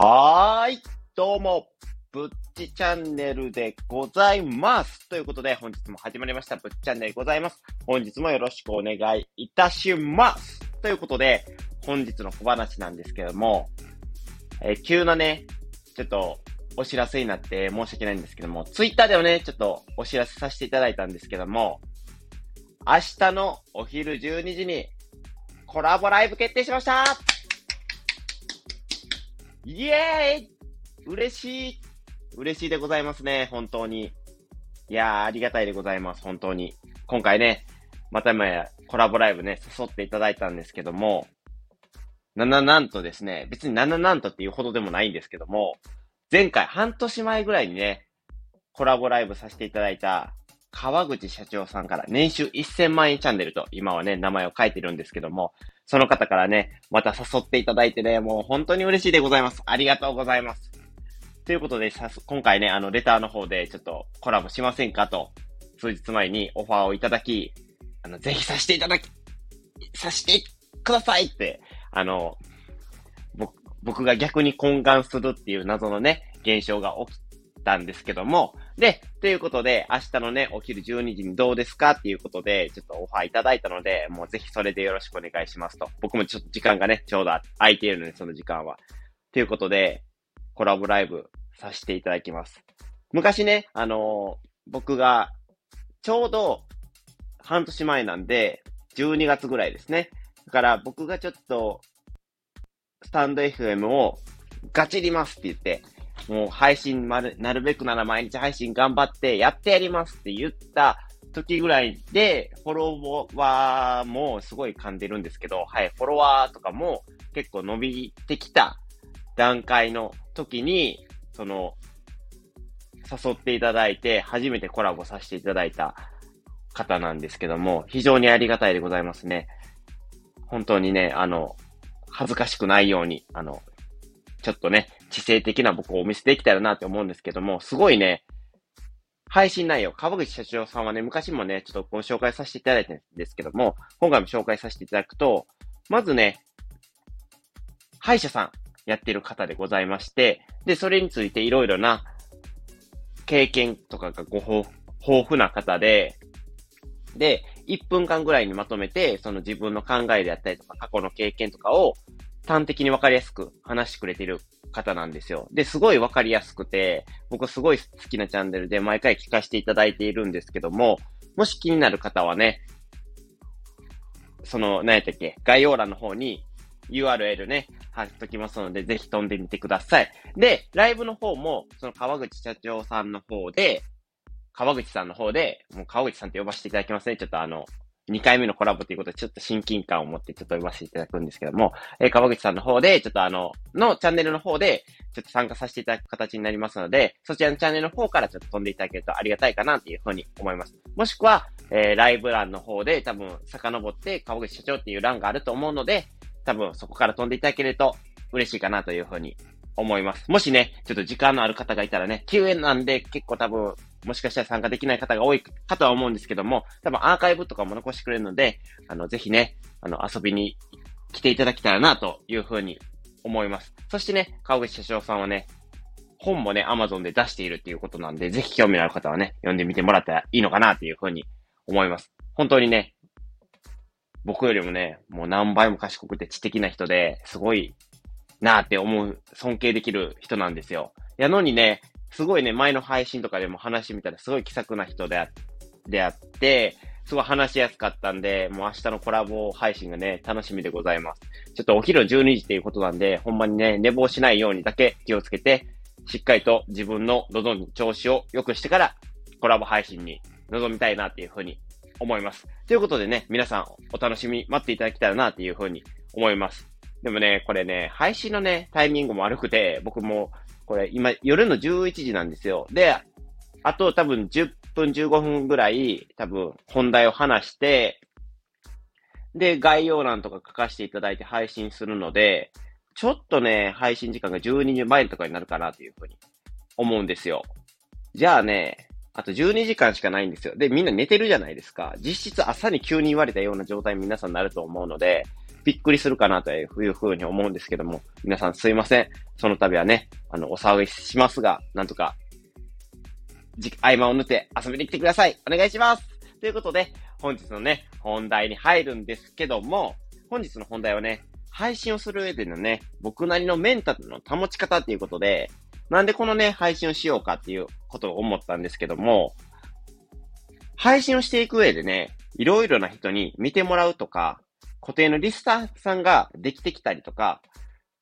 はーい。どうも、ぶっちチャンネルでございます。ということで、本日も始まりました、ぶっちチャンネルでございます。本日もよろしくお願いいたします。ということで、本日の小話なんですけども、えー急なね、ちょっと、お知らせになって申し訳ないんですけども、ツイッターではね、ちょっとお知らせさせていただいたんですけども、明日のお昼12時にコラボライブ決定しましたイエーイ嬉しい嬉しいでございますね、本当に。いやー、ありがたいでございます、本当に。今回ね、またまやコラボライブね、誘っていただいたんですけども、なななんとですね、別になななんとっていうほどでもないんですけども、前回半年前ぐらいにね、コラボライブさせていただいた川口社長さんから年収1000万円チャンネルと今はね、名前を書いてるんですけども、その方からね、また誘っていただいてね、もう本当に嬉しいでございます。ありがとうございます。ということで、さす今回ね、あの、レターの方でちょっとコラボしませんかと、数日前にオファーをいただき、あの、ぜひさせていただき、させてくださいって、あの、僕、僕が逆に懇願するっていう謎のね、現象が起きたんですけども、で、ということで、明日のね、お昼12時にどうですか？っていうことで、ちょっとオファーいただいたので、もうぜひそれでよろしくお願いしますと。僕もちょっと時間がね、ちょうど空いているので、その時間は。ということで、コラボライブさせていただきます。昔ね、あのー僕が、ちょうど半年前なんで、12月ぐらいですね。だから僕がちょっと、スタンド FM をガチりますって言って、もう配信まる、なるべくなら毎日配信頑張ってやってやりますって言った時ぐらいで、フォロワーもすごい噛んでるんですけど、はい、フォロワーとかも結構伸びてきた段階の時に、その、誘っていただいて、初めてコラボさせていただいた方なんですけども、非常にありがたいでございますね。本当にね、あの、恥ずかしくないように、あの、ちょっとね、知性的な僕をお見せできたらなって思うんですけども、すごいね、配信内容、川口社長さんはね、昔もね、ちょっとご紹介させていただいたんですけども、今回も紹介させていただくと、まずね、歯医者さんやってる方でございまして、で、それについていろいろな経験とかがご豊豊富な方で、で、1分間ぐらいにまとめて、その自分の考えであったりとか、過去の経験とかを端的にわかりやすく話してくれてる方なんですよ。で、すごいわかりやすくて、僕すごい好きなチャンネルで毎回聞かせていただいているんですけども、もし気になる方はね、その、何やったっけ、概要欄の方に URL ね、貼っときますので、ぜひ飛んでみてください。で、ライブの方も、その川口社長さんの方で、川口さんの方で、もう川口さんって呼ばせていただきますね。ちょっとあの、2回目のコラボということで、ちょっと親近感を持ってちょっと呼ばせていただくんですけども、えー川口さんの方で、ちょっとあの、のチャンネルの方で、ちょっと参加させていただく形になりますので、そちらのチャンネルの方からちょっと飛んでいただけるとありがたいかなっていうふうに思います。もしくは、えーライブ欄の方で多分遡って川口社長っていう欄があると思うので、多分そこから飛んでいただけると嬉しいかなというふうに思います。もしね、ちょっと時間のある方がいたらね、救援なんで結構多分、もしかしたら参加できない方が多いかとは思うんですけども、多分アーカイブとかも残してくれるので、あの、ぜひね、あの、遊びに来ていただけたらなというふうに思います。そしてね、川口社長さんはね、本もね、Amazon で出しているっていうことなんで、ぜひ興味のある方はね、読んでみてもらったらいいのかなっていうふうに思います。本当にね、僕よりもね、もう何倍も賢くて知的な人で、すごいなーって思う、尊敬できる人なんですよ。やのにね、すごいね、前の配信とかでも話してみたらすごい気さくな人であであって、すごい話しやすかったんで、もう明日のコラボ配信がね、楽しみでございます。ちょっとお昼12時っていうことなんで、ほんまにね、寝坊しないようにだけ気をつけて、しっかりと自分の喉の調子を良くしてから、コラボ配信に臨みたいなっていうふうに思います。ということでね、皆さんお楽しみ待っていただけたらなっていうふうに思います。でもね、これね、配信のね、タイミングも悪くて、僕も、これ今夜の11時なんですよ。で、あと多分10分15分ぐらい、多分本題を話して、で、概要欄とか書かせていただいて配信するので、ちょっとね、配信時間が12時前とかになるかなというふうに思うんですよ。じゃあね、あと12時間しかないんですよ。で、みんな寝てるじゃないですか。実質朝に急に言われたような状態に皆さんなると思うので、びっくりするかなというふうに思うんですけども、皆さんすいません。その度はね、あの、お騒ぎしますが、なんとか、合間を縫って遊びに来てください。お願いします。ということで、本日のね、本題に入るんですけども、本日の本題はね、配信をする上でのね、僕なりのメンタルの保ち方っていうことで、なんでこのね、配信をしようかっていうことを思ったんですけども、配信をしていく上でね、いろいろな人に見てもらうとか、固定のリスターさんができてきたりとか、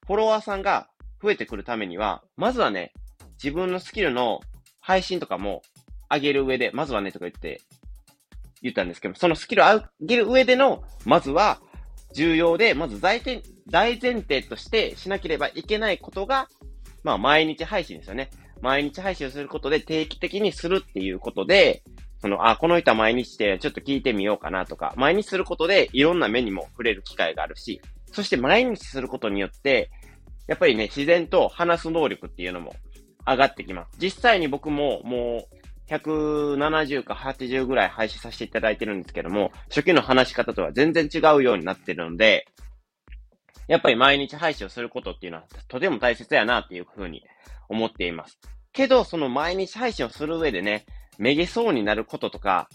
フォロワーさんが増えてくるためには、まずはね、自分のスキルの配信とかも上げる上で、まずはねとか言って、言ったんですけど、そのスキルを上げる上での、まずは重要で、まず大前提としてしなければいけないことが、まあ毎日配信ですよね。毎日配信をすることで定期的にするっていうことで、その、あ、この人は毎日でちょっと聞いてみようかなとか、毎日することでいろんな目にも触れる機会があるし、そして毎日することによって、やっぱりね、自然と話す能力っていうのも上がってきます。実際に僕ももう170か80ぐらい配信させていただいてるんですけども、初期の話し方とは全然違うようになってるので、やっぱり毎日配信をすることっていうのはとても大切やなっていうふうに思っています。けど、その毎日配信をする上でね、めげそうになることとか、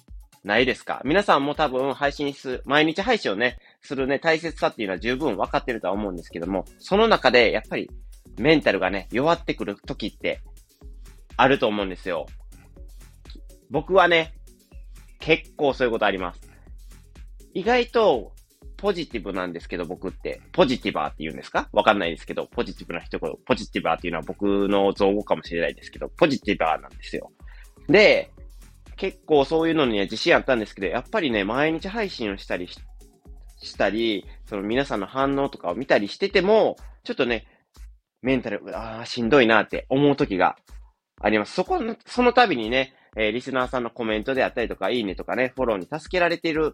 ないですか？皆さんも多分配信す、毎日配信をね、するね、大切さっていうのは十分分かってるとは思うんですけども、その中で、やっぱり、メンタルがね、弱ってくる時って、あると思うんですよ。僕はね、結構そういうことあります。意外と、ポジティブなんですけど、僕って。ポジティバーって言うんですか？わかんないですけど、ポジティブな一言。ポジティバーっていうのは僕の造語かもしれないですけど、ポジティバーなんですよ。で、結構そういうのには自信あったんですけど、やっぱりね、毎日配信をしたりしたり、その皆さんの反応とかを見たりしてても、ちょっとね、メンタル、ああ、しんどいなって思う時があります。そこの、その度にね、えー、リスナーさんのコメントであったりとか、いいねとかね、フォローに助けられてるん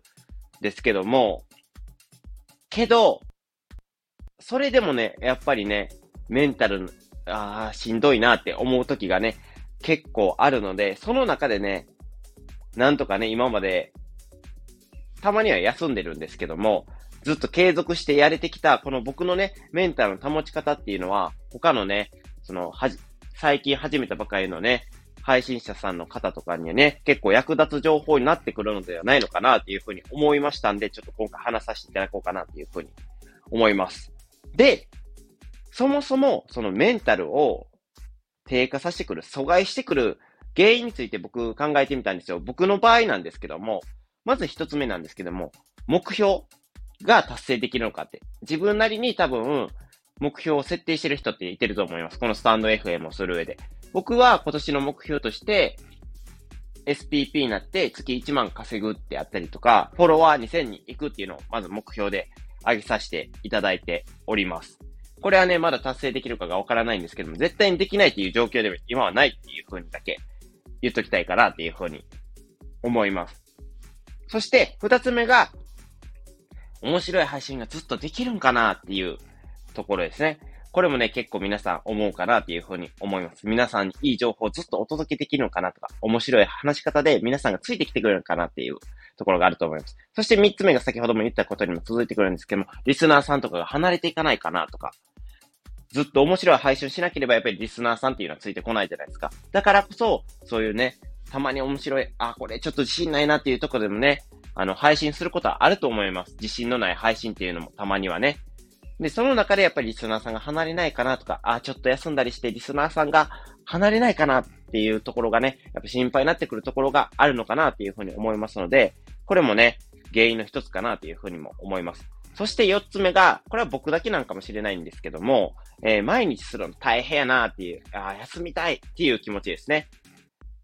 ですけども、けど、それでもね、やっぱりね、メンタル、ああ、しんどいなって思う時がね、結構あるので、その中でね、なんとかね、今まで、たまには休んでるんですけども、ずっと継続してやれてきた、この僕のね、メンタルの保ち方っていうのは、他のね、その、はじ、最近始めたばかりのね、配信者さんの方とかにはね、結構役立つ情報になってくるのではないのかなっていうふうに思いましたんで、ちょっと今回話させていただこうかなっていうふうに思います。で、そもそもそのメンタルを低下させてくる、阻害してくる原因について僕考えてみたんですよ。僕の場合なんですけども、まず一つ目なんですけども、目標が達成できるのかって。自分なりに多分、目標を設定してる人っていてると思います。このスタンド FM をする上で。僕は今年の目標として、SPP になって月1万稼ぐってあったりとか、フォロワー2000に行くっていうのをまず目標で上げさせていただいております。これはね、まだ達成できるかがわからないんですけども、絶対にできないっていう状況でも今はないっていうふうにだけ言っときたいかなっていうふうに思います。そして、二つ目が、面白い配信がずっとできるんかなっていうところですね。これもね、結構皆さん思うかなっていうふうに思います。皆さんにいい情報をずっとお届けできるのかなとか、面白い話し方で皆さんがついてきてくれるのかなっていうところがあると思います。そして三つ目が先ほども言ったことにも続いてくるんですけども、リスナーさんとかが離れていかないかなとか、ずっと面白い配信しなければやっぱりリスナーさんっていうのはついてこないじゃないですか。だからこそ、そういうね、たまに面白い、あ、これちょっと自信ないなっていうとこでもね、あの、配信することはあると思います。自信のない配信っていうのもたまにはね。で、その中でやっぱりリスナーさんが離れないかなとか、あ、ちょっと休んだりしてリスナーさんが離れないかなっていうところがね、やっぱ心配になってくるところがあるのかなっていうふうに思いますので、これもね、原因の一つかなっていうふうにも思います。そして四つ目が、これは僕だけなんかもしれないんですけども、えー、毎日するの大変やなっていう、あ休みたいっていう気持ちですね。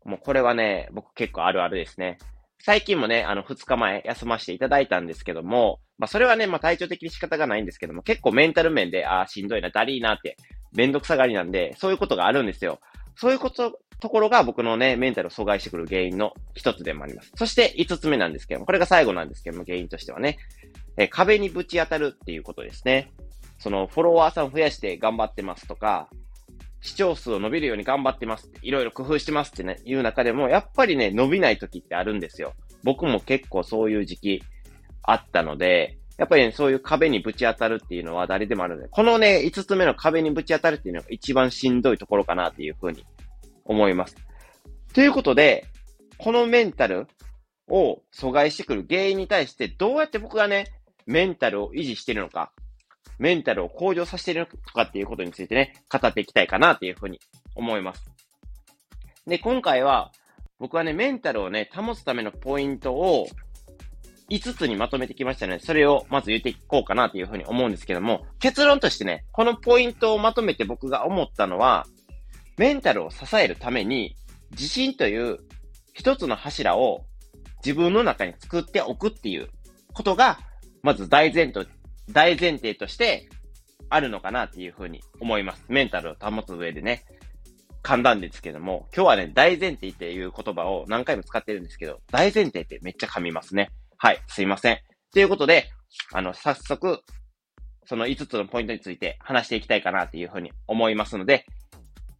もうこれはね、僕結構あるあるですね。最近もね、あの、二日前休ませていただいたんですけども、まあ、それはね、まあ、体調的に仕方がないんですけども、結構メンタル面で、ああ、しんどいな、だりーなって、めんどくさがりなんで、そういうことがあるんですよ。そういうこと、ところが僕のね、メンタルを阻害してくる原因の一つでもあります。そして五つ目なんですけども、これが最後なんですけども、原因としてはね、え壁にぶち当たるっていうことですね。その、フォロワーさん増やして頑張ってますとか、視聴数を伸びるように頑張ってますいろいろ工夫してますってね、いう中でも、やっぱりね、伸びない時ってあるんですよ。僕も結構そういう時期あったので、やっぱりね、そういう壁にぶち当たるっていうのは誰でもあるので、このね、5つ目の壁にぶち当たるっていうのが一番しんどいところかなっていうふうに思います。ということで、このメンタルを阻害してくる原因に対してどうやって僕がね、メンタルを維持してるのか、メンタルを向上させているのかっていうことについてね、語っていきたいかなっていうふうに思います。で、今回は、僕はね、メンタルをね、保つためのポイントを5つにまとめてきましたので、それをまず言っていこうかなというふうに思うんですけども、結論としてね、このポイントをまとめて僕が思ったのは、メンタルを支えるために、自信という一つの柱を自分の中に作っておくっていうことが、まず大前提、大前提としてあるのかなっていうふうに思います。メンタルを保つ上でね。簡単ですけども、今日はね、大前提っていう言葉を何回も使ってるんですけど、大前提ってめっちゃ噛みますね。はい、すいません。ということで、あの、早速、その5つのポイントについて話していきたいかなというふうに思いますので、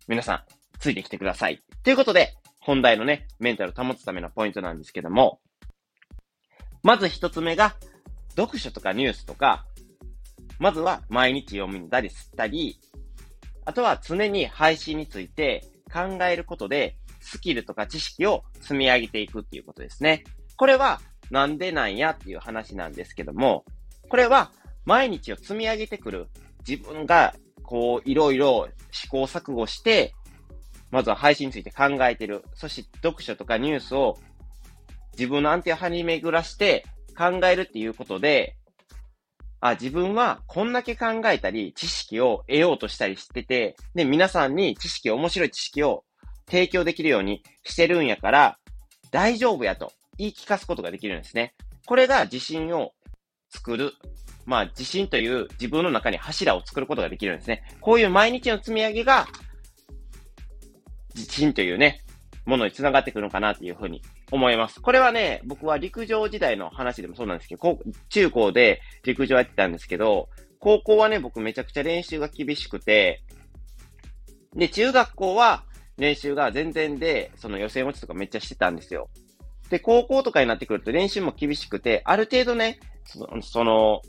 皆さん、ついてきてください。ということで、本題のね、メンタルを保つためのポイントなんですけども、まず一つ目が、読書とかニュースとか、まずは毎日読んだり吸ったり、あとは常に配信について考えることで、スキルとか知識を積み上げていくっていうことですね。これはなんでなんやっていう話なんですけども、これは毎日を積み上げてくる自分がこういろいろ試行錯誤して、まずは配信について考えてる。そして読書とかニュースを自分の安定を張り巡らして考えるっていうことで、あ、自分はこんだけ考えたり、知識を得ようとしたりしてて、で、皆さんに知識、面白い知識を提供できるようにしてるんやから、大丈夫やと言い聞かすことができるんですね。これが自信を作る。まあ、自信という自分の中に柱を作ることができるんですね。こういう毎日の積み上げが、自信というね、ものに繋がってくるのかなっていうふうに思います。これはね、僕は陸上時代の話でもそうなんですけど、中高で陸上やってたんですけど、高校はね、僕めちゃくちゃ練習が厳しくて、で、中学校は練習が全然で、その予選落ちとかめっちゃしてたんですよ。で、高校とかになってくると練習も厳しくて、ある程度ね、その、その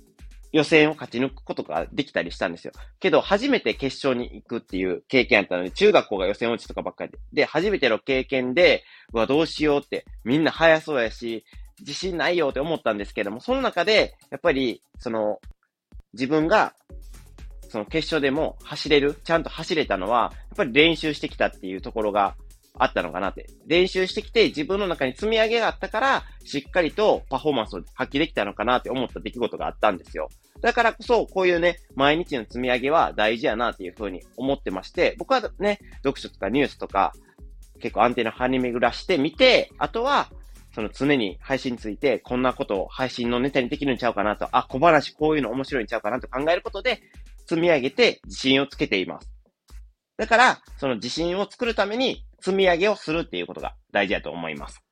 予選を勝ち抜くことができたりしたんですよ。けど、初めて決勝に行くっていう経験やったので、中学校が予選落ちとかばっかりで。で、初めての経験で、うわ、どうしようって、みんな速そうやし、自信ないよって思ったんですけども、その中で、やっぱり、その、自分が、その決勝でも走れる、ちゃんと走れたのは、やっぱり練習してきたっていうところがあったのかなって。練習してきて自分の中に積み上げがあったから、しっかりとパフォーマンスを発揮できたのかなって思った出来事があったんですよ。だからこそ、こういうね、毎日の積み上げは大事やなっていうふうに思ってまして、僕はね、読書とかニュースとか、結構安定の張り巡らしてみて、あとは、その常に配信について、こんなことを配信のネタにできるんちゃうかなと、あ、小話こういうの面白いんちゃうかなと考えることで、積み上げて自信をつけています。だから、その自信を作るために、積み上げをするっていうことが大事だと思います。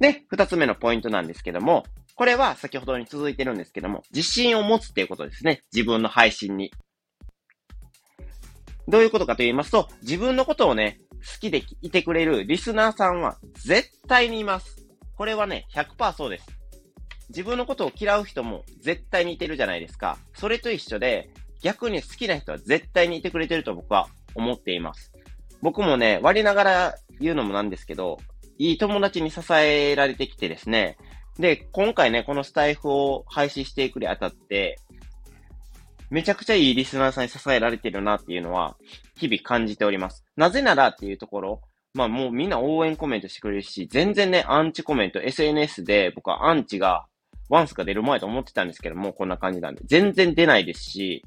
で、二つ目のポイントなんですけども、これは先ほどに続いてるんですけども、自信を持つっていうことですね。自分の配信に。どういうことかと言いますと、自分のことをね、好きでいてくれるリスナーさんは絶対にいます。これはね、100%そうです。自分のことを嫌う人も絶対にいてるじゃないですか。それと一緒で、逆に好きな人は絶対にいてくれてると僕は思っています。僕もね、割りながら言うのもなんですけど、いい友達に支えられてきてですね、で、今回ね、このスタイフを配信していくにあたって、めちゃくちゃいいリスナーさんに支えられてるなっていうのは、日々感じております。なぜならっていうところ、まあもうみんな応援コメントしてくれるし、全然ね、アンチコメント、SNS で僕はアンチが、ワンスが出る前と思ってたんですけども、こんな感じなんで、全然出ないですし、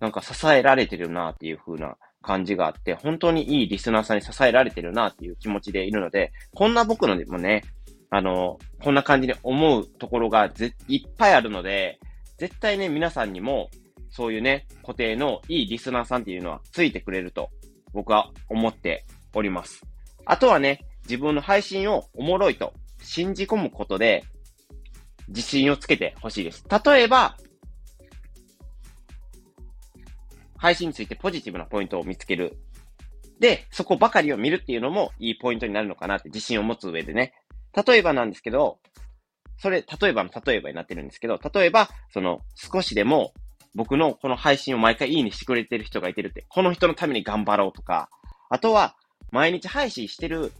なんか支えられてるなっていう風な感じがあって、本当にいいリスナーさんに支えられてるなっていう気持ちでいるので、こんな僕のでもね、あの、こんな感じに思うところがぜいっぱいあるので、絶対ね、皆さんにも、そういうね、固定のいいリスナーさんっていうのはついてくれると、僕は思っております。あとはね、自分の配信をおもろいと信じ込むことで、自信をつけてほしいです。例えば、配信についてポジティブなポイントを見つけるで、そこばかりを見るっていうのもいいポイントになるのかなって自信を持つ上でね。例えばなんですけど、それ、例えばの例えばになってるんですけど、例えば、その、少しでも僕のこの配信を毎回いいにしてくれてる人がいてるって、この人のために頑張ろうとか、あとは、毎日配信してる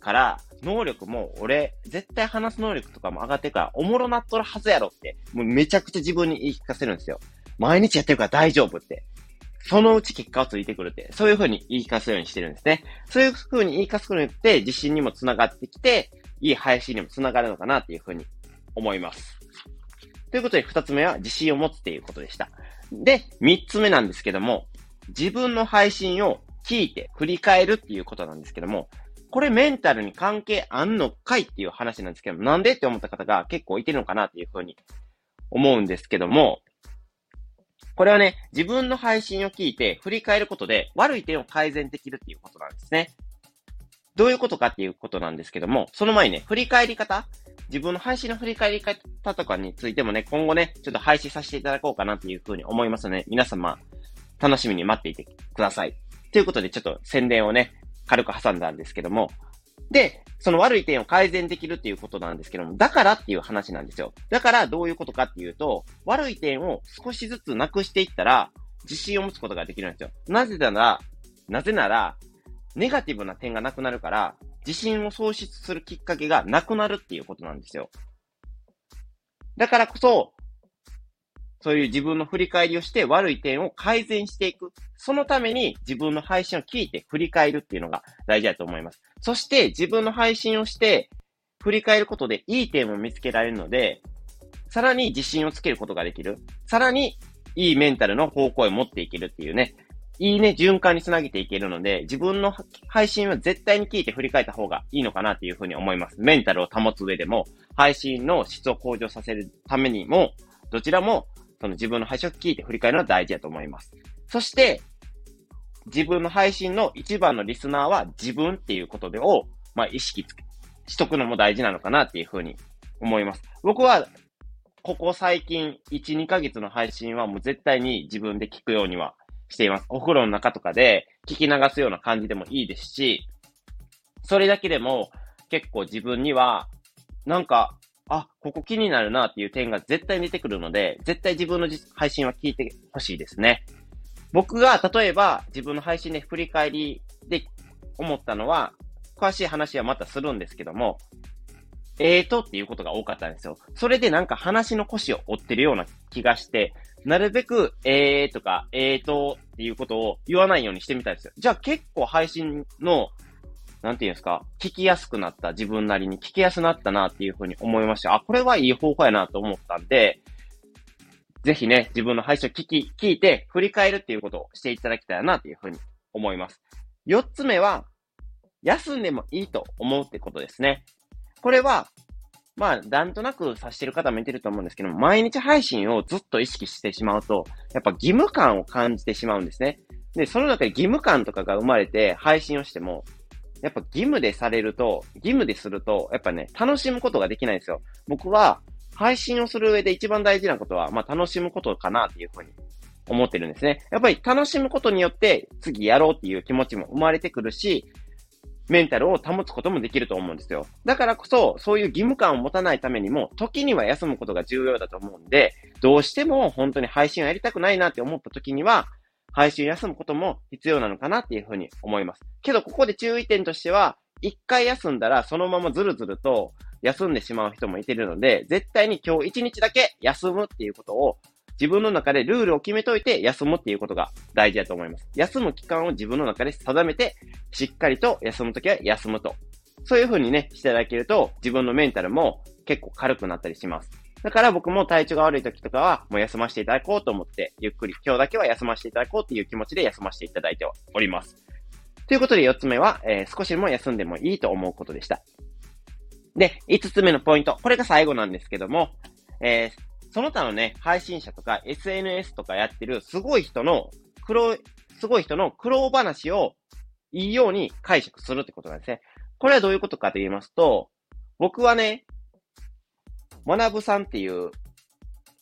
から、能力も俺、絶対話す能力とかも上がってるから、おもろなっとるはずやろって、もうめちゃくちゃ自分に言い聞かせるんですよ。毎日やってるから大丈夫って。そのうち結果をついてくるって、そういう風に言い聞かせようにしてるんですね。そういう風に言い聞かせるようによって、自信にもつながってきて、いい配信にもつながるのかなっていう風に思います。ということで、二つ目は自信を持つっていうことでした。で、三つ目なんですけども、自分の配信を聞いて振り返るっていうことなんですけども、これメンタルに関係あんのかいっていう話なんですけども、なんでって思った方が結構いてるのかなっていうふうに思うんですけども、これはね、自分の配信を聞いて振り返ることで悪い点を改善できるっていうことなんですね。どういうことかっていうことなんですけども、その前にね、振り返り方自分の配信の振り返り方とかについてもね、今後ね、ちょっと配信させていただこうかなっていうふうに思いますので、皆様、楽しみに待っていてください。ということで、ちょっと宣伝をね、軽く挟んだんですけども、で、その悪い点を改善できるっていうことなんですけども、だからっていう話なんですよ。だからどういうことかっていうと、悪い点を少しずつなくしていったら、自信を持つことができるんですよ。なぜなら、なぜなら、ネガティブな点がなくなるから、自信を喪失するきっかけがなくなるっていうことなんですよ。だからこそ、そういう自分の振り返りをして悪い点を改善していく。そのために自分の配信を聞いて振り返るっていうのが大事だと思います。そして自分の配信をして振り返ることでいい点を見つけられるので、さらに自信をつけることができる。さらにいいメンタルの方向へ持っていけるっていうね。いいね、循環につなげていけるので、自分の配信は絶対に聞いて振り返った方がいいのかなっていうふうに思います。メンタルを保つ上でも、配信の質を向上させるためにも、どちらも、その自分の配信を聞いて振り返るのは大事だと思います。そして、自分の配信の一番のリスナーは自分っていうことでを、まあ、意識つ、しとくのも大事なのかなっていうふうに思います。僕は、ここ最近、1、2ヶ月の配信はもう絶対に自分で聞くようにはしています。お風呂の中とかで聞き流すような感じでもいいですし、それだけでも結構自分には、なんか、あ、ここ気になるなっていう点が絶対出てくるので、絶対自分の配信は聞いてほしいですね。僕が例えば自分の配信で振り返りで思ったのは、詳しい話はまたするんですけども、えーとっていうことが多かったんですよ。それでなんか話の腰を折ってるような気がして、なるべく、えーとか、えーとっていうことを言わないようにしてみたいですよ。じゃあ結構配信の、なんていうんですか、聞きやすくなった自分なりに聞きやすくなったなっていうふうに思いました。あ、これはいい方法やなと思ったんで、ぜひね、自分の配信を聞き、聞いて振り返るっていうことをしていただきたいなっていうふうに思います。四つ目は、休んでもいいと思うってことですね。これは、まあ、なんとなく察してる方もいてると思うんですけども、毎日配信をずっと意識してしまうと、やっぱ義務感を感じてしまうんですね。で、その中で義務感とかが生まれて配信をしても、やっぱ義務でされると、義務ですると、やっぱね、楽しむことができないんですよ。僕は、配信をする上で一番大事なことは、まあ楽しむことかなっていうふうに思ってるんですね。やっぱり楽しむことによって次やろうっていう気持ちも生まれてくるし、メンタルを保つこともできると思うんですよ。だからこそ、そういう義務感を持たないためにも、時には休むことが重要だと思うんで、どうしても本当に配信をやりたくないなって思った時には、配信休むことも必要なのかなっていうふうに思います。けど、ここで注意点としては、一回休んだらそのままずるずると休んでしまう人もいてるので、絶対に今日一日だけ休むっていうことを自分の中でルールを決めといて休むっていうことが大事だと思います。休む期間を自分の中で定めて、しっかりと休むときは休むと。そういう風にね、していただけると、自分のメンタルも結構軽くなったりします。だから僕も体調が悪い時とかは、もう休ませていただこうと思って、ゆっくり今日だけは休ませていただこうっていう気持ちで休ませていただいております。ということで4つ目は、えー、少しでも休んでもいいと思うことでした。で、5つ目のポイント。これが最後なんですけども、えー、その他のね、配信者とか SNS とかやってるすごい人の苦労、すごい人の苦労話をいいように解釈するってことなんですね。これはどういうことかと言いますと、僕はね、学ぶさんっていう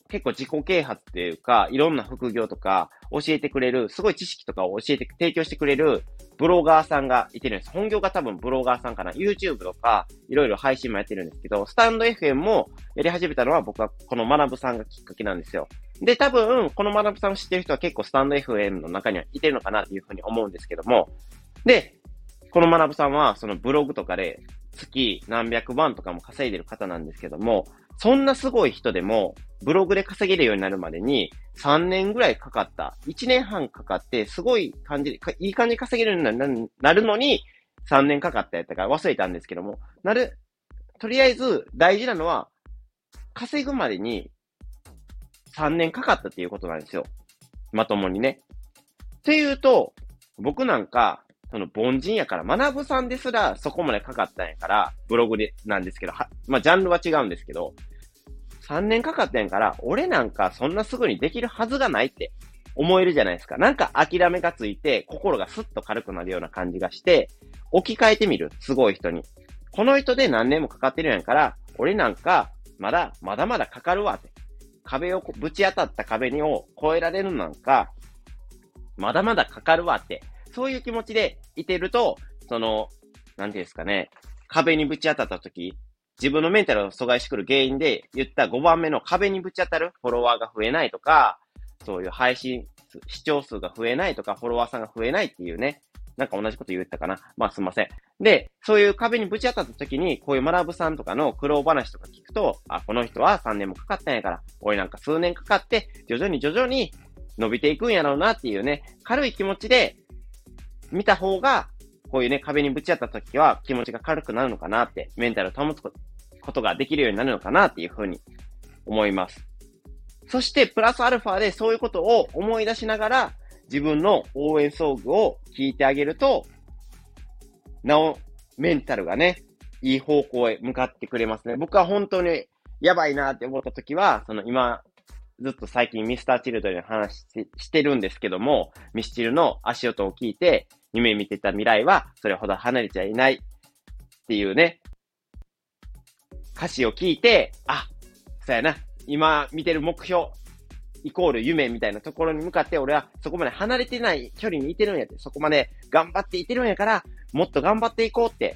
結構自己啓発っていうか、いろんな副業とか教えてくれる、すごい知識とかを教えて、提供してくれるブロガーさんがいてるんです。本業が多分ブロガーさんかな。YouTube とか、いろいろ配信もやってるんですけど、スタンド FM もやり始めたのは僕はこの学ぶさんがきっかけなんですよ。で、多分、この学ぶさんを知ってる人は結構スタンド FM の中にはいてるのかなっていうふうに思うんですけども、で、この学ぶさんはそのブログとかで月何百万とかも稼いでる方なんですけども、そんなすごい人でも、ブログで稼げるようになるまでに、3年ぐらいかかった。1年半かかって、すごい感じで、いい感じに稼げるようになるのに、3年かかったやったから忘れたんですけども、なる、とりあえず大事なのは、稼ぐまでに3年かかったっていうことなんですよ。まともにね。っていうと、僕なんか、その凡人やから、学ぶさんですらそこまでかかったんやから、ブログでなんですけど、は、まあ、ジャンルは違うんですけど、3年かかったんやから、俺なんかそんなすぐにできるはずがないって思えるじゃないですか。なんか諦めがついて、心がスッと軽くなるような感じがして、置き換えてみる。すごい人に。この人で何年もかかってるんやから、俺なんか、まだ、まだまだかかるわって。壁をぶち当たった壁にを越えられるなんか、まだまだかかるわってそういう気持ちでいてると、その、なんていうんですかね、壁にぶち当たった時、自分のメンタルを阻害してくる原因で言った5番目の壁にぶち当たるフォロワーが増えないとか、そういう配信、視聴数が増えないとか、フォロワーさんが増えないっていうね、なんか同じこと言ったかな。まあすいません。で、そういう壁にぶち当たった時に、こういう学ぶさんとかの苦労話とか聞くと、あ、この人は3年もかかったんやから、俺なんか数年かかって、徐々に徐々に伸びていくんやろうなっていうね、軽い気持ちで見た方が、こういうね、壁にぶち当たった時は気持ちが軽くなるのかなって、メンタルを保つことができるようになるのかなっていうふうに思います。そして、プラスアルファでそういうことを思い出しながら、自分の応援ソングを聞いてあげると、なお、メンタルがね、いい方向へ向かってくれますね。僕は本当にやばいなって思った時は、その今ずっと最近ミスターチルドレンの話してるんですけども、ミスチルの足音を聞いて、夢見てた未来はそれほど離れちゃいないっていうね、歌詞を聞いて、あ、そうやな、今見てる目標、イコール夢みたいなところに向かって俺はそこまで離れてない距離にいてるんやって、そこまで頑張っていてるんやから、もっと頑張っていこうって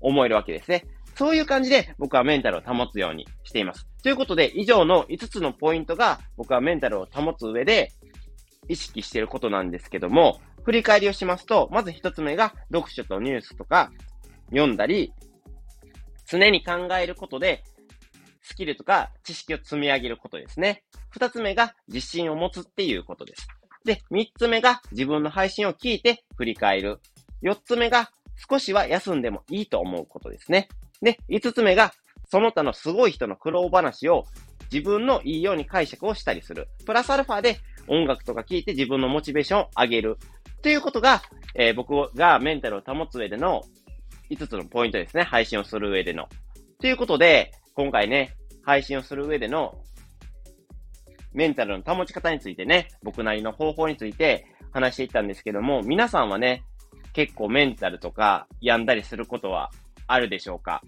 思えるわけですね。そういう感じで僕はメンタルを保つようにしています。ということで、以上の5つのポイントが僕はメンタルを保つ上で意識していることなんですけども、振り返りをしますと、まず1つ目が読書とニュースとか読んだり、常に考えることでスキルとか知識を積み上げることですね。2つ目が自信を持つっていうことです。で、3つ目が自分の配信を聞いて振り返る。4つ目が少しは休んでもいいと思うことですね。で、5つ目が、その他のすごい人の苦労話を自分のいいように解釈をしたりする。プラスアルファで音楽とか聴いて自分のモチベーションを上げる。ということが、えー、僕がメンタルを保つ上での5つのポイントですね。配信をする上での。ということで、今回ね、配信をする上でのメンタルの保ち方についてね、僕なりの方法について話していったんですけども、皆さんはね、結構メンタルとか病んだりすることはあるでしょうか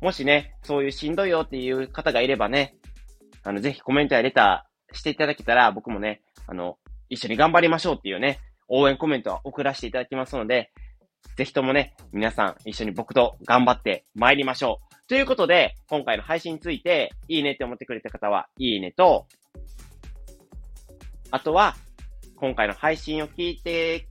もしね、そういうしんどいよっていう方がいればね、あの、ぜひコメントやレターしていただけたら、僕もね、あの、一緒に頑張りましょうっていうね、応援コメントを送らせていただきますので、ぜひともね、皆さん一緒に僕と頑張って参りましょう。ということで、今回の配信について、いいねって思ってくれた方は、いいねと、あとは、今回の配信を聞いて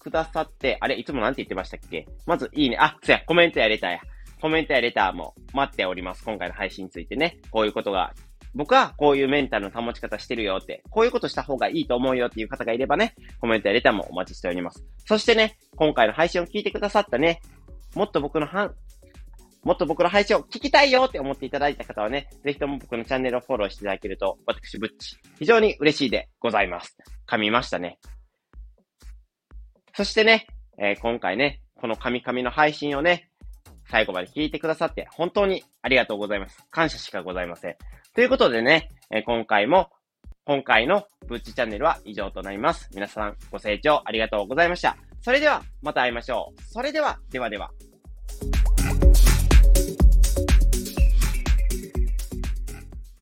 くださって、あれ、いつもなんて言ってましたっけ？まず、いいね。あ、そや、コメントやレターや。コメントやレターも待っております。今回の配信についてね。こういうことが、僕はこういうメンタルの保ち方してるよって、こういうことした方がいいと思うよっていう方がいればね、コメントやレターもお待ちしております。そしてね、今回の配信を聞いてくださったね、もっと僕のはもっと僕の配信を聞きたいよって思っていただいた方はね、ぜひとも僕のチャンネルをフォローしていただけると、私、ぶっち、非常に嬉しいでございます。噛みましたね。そしてね、えー、今回ね、このカミカミの配信をね、最後まで聞いてくださって本当にありがとうございます。感謝しかございません。ということでね、え、今回も、今回のブッチチャンネルは以上となります。皆さんご清聴ありがとうございました。それではまた会いましょう。それでは、ではでは。